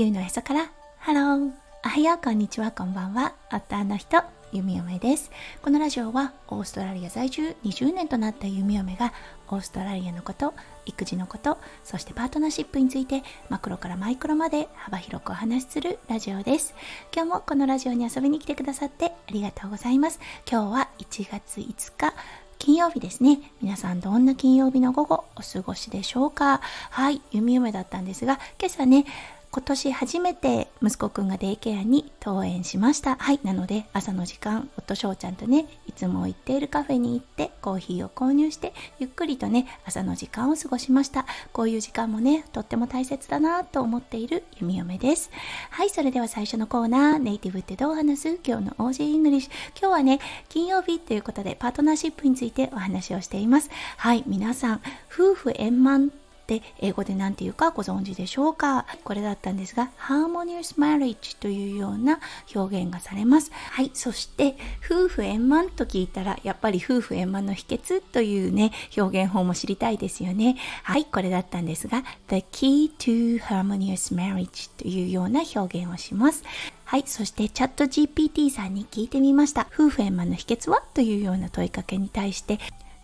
地球のへそから。ハローおはよう。こんにちは。こんばんは。夫の人。弓嫁です。このラジオはオーストラリア在住。20年となった弓嫁がオーストラリアのこと育児のことそしてパートナーシップについてマクロからマイクロまで幅広くお話しするラジオです。今日もこのラジオに遊びに来てくださってありがとうございます。今日は1月5日金曜日ですね。皆さんどんな金曜日の午後お過ごしでしょうか。はい、弓嫁だったんですが、今朝ね、今年初めて息子くんがデイケアに登園しました。はい。なので朝の時間、夫翔ちゃんとね、いつも行っているカフェに行ってコーヒーを購入して、ゆっくりとね、朝の時間を過ごしました。こういう時間もね、とっても大切だなと思っている弓嫁です。はい。それでは最初のコーナー、ネイティブってどう話す？今日の Aussie English。今日はね、金曜日ということでパートナーシップについてお話をしています。はい。皆さん、夫婦円満って英語で何て言うかご存知でしょうか？これだったんですが Harmonious Marriage というような表現がされますはいそして夫婦円満と聞いたらやっぱり夫婦円満の秘訣というね表現法も知りたいですよねはいこれだったんですが The Key to Harmonious Marriage というような表現をしますはい。そしてチャット GPT さんに聞いてみました。夫婦円満の秘訣は？というような問いかけに対して、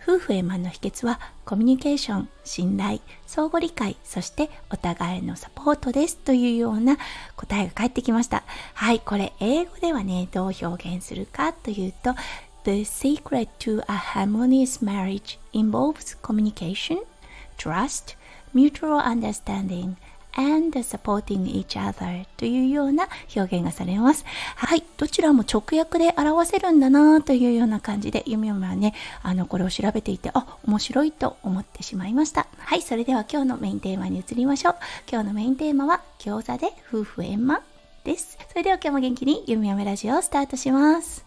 夫婦円満の秘訣はコミュニケーション、信頼、相互理解、そしてお互いのサポートですというような答えが返ってきました。はい、これ英語ではね、どう表現するかというと、The secret to a harmonious marriage involves communication, trust, mutual understanding, and supporting each other というような表現がされます。はい。どちらも直訳で表せるんだなというような感じで、ゆみゆみはね、あの、これを調べていて、あ、面白いと思ってしまいました。はい。それでは今日のメインテーマに移りましょう。今日のメインテーマは、餃子で夫婦円満です。それでは今日も元気にゆみゆみラジオをスタートします。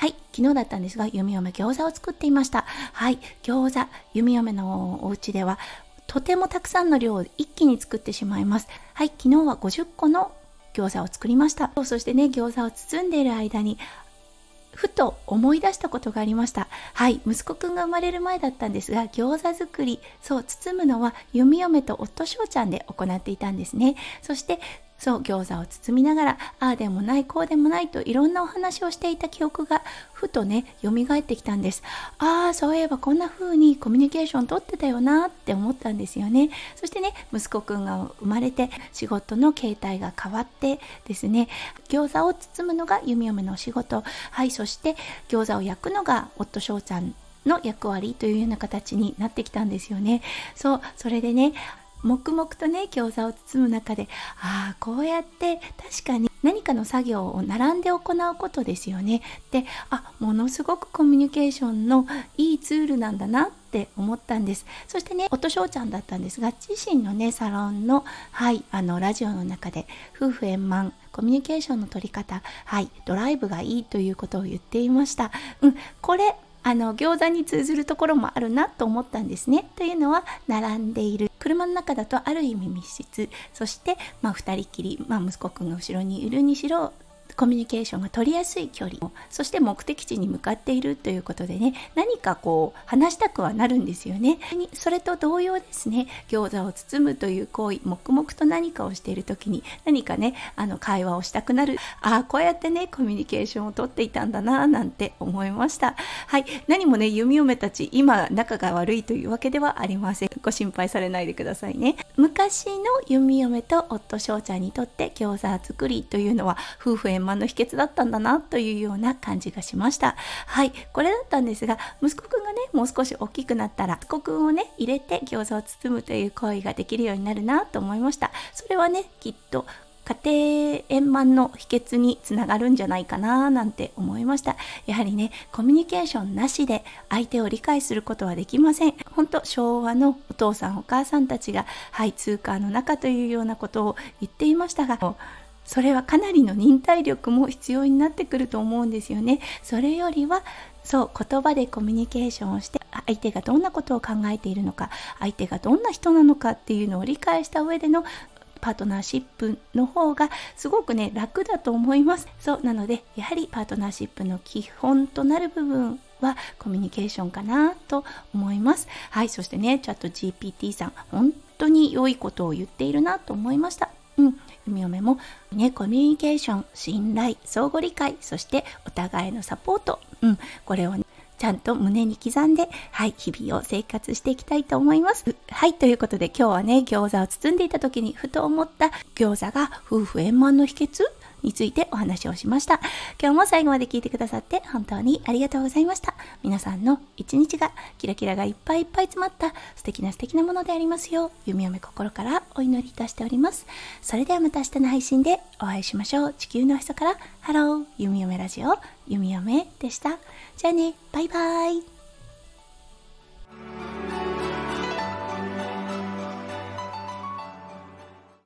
はい、昨日だったんですが、弓嫁餃子を作っていました。はい、餃子、弓嫁のお家ではとてもたくさんの量を一気に作ってしまいます。はい、昨日は50個の餃子を作りました。そしてね、餃子を包んでいる間に、ふと思い出したことがありました。はい、息子くんが生まれる前だったんですが、餃子作り、そう、包むのは弓嫁と夫翔ちゃんで行っていたんですね。そして、そう餃子を包みながらああでもないこうでもないといろんなお話をしていた記憶がふとね蘇ってきたんです。ああそういえばこんな風にコミュニケーション取ってたよなって思ったんですよね。そしてね息子くんが生まれて仕事の形態が変わってですね餃子を包むのが弓嫁のお仕事。はいそして餃子を焼くのが夫翔ちゃんの役割というような形になってきたんですよね。そうそれでね黙々とね餃子を包む中でああこうやって確かに何かの作業を並んで行うことですよね。であものすごくコミュニケーションのいいツールなんだなって思ったんです。そしてね音翔ちゃんだったんですが自身のねサロンのはいあのラジオの中で夫婦円満コミュニケーションの取り方はいドライブがいいということを言っていました。うんこれあの餃子に通ずるところもあるなと思ったんですね。というのは並んでいる車の中だとある意味密室。そして、まあ、2人きり、まあ、息子くんが後ろにいるにしろコミュニケーションが取りやすい距離そして目的地に向かっているということでね何かこう話したくはなるんですよね。それと同様ですね餃子を包むという行為黙々と何かをしている時に何かねあの会話をしたくなる。ああこうやってねコミュニケーションをとっていたんだななんて思いました。はい何もね弓嫁たち今仲が悪いというわけではありません。ご心配されないでくださいね。昔の弓嫁と夫翔ちゃんにとって餃子作りというのは夫婦円満の秘訣だったんだなというような感じがしました。はい。これだったんですが息子くんがねもう少し大きくなったら息子くんをね入れて餃子を包むという行為ができるようになるなと思いました。それはねきっと家庭円満の秘訣につながるんじゃないかななんて思いました。やはりねコミュニケーションなしで相手を理解することはできません。本当昭和のお父さんお母さんたちがはい通貨の中というようなことを言っていましたがそれはかなりの忍耐力も必要になってくると思うんですよね。それよりはそう言葉でコミュニケーションをして相手がどんなことを考えているのか相手がどんな人なのかっていうのを理解した上でのパートナーシップの方がすごくね楽だと思います。そうなのでやはりパートナーシップの基本となる部分はコミュニケーションかなと思います。はいそしてねチャット GPT さん本当に良いことを言っているなと思いました。うん弓嫁もねコミュニケーション信頼相互理解そしてお互いのサポート、うん、これを、ね、ちゃんと胸に刻んで、はい、日々を生活していきたいと思います。はい、ということで今日はね、餃子を包んでいた時にふと思った餃子が夫婦円満の秘訣？についてお話をしました。今日も最後まで聞いてくださって本当にありがとうございました。皆さんの一日がキラキラがいっぱいいっぱい詰まった素敵な素敵なものでありますよう、弓嫁心からお祈りいたしております。それではまた明日の配信でお会いしましょう。地球のへそからハロー、弓嫁ラジオ、弓嫁でした。じゃあね、バイバイ。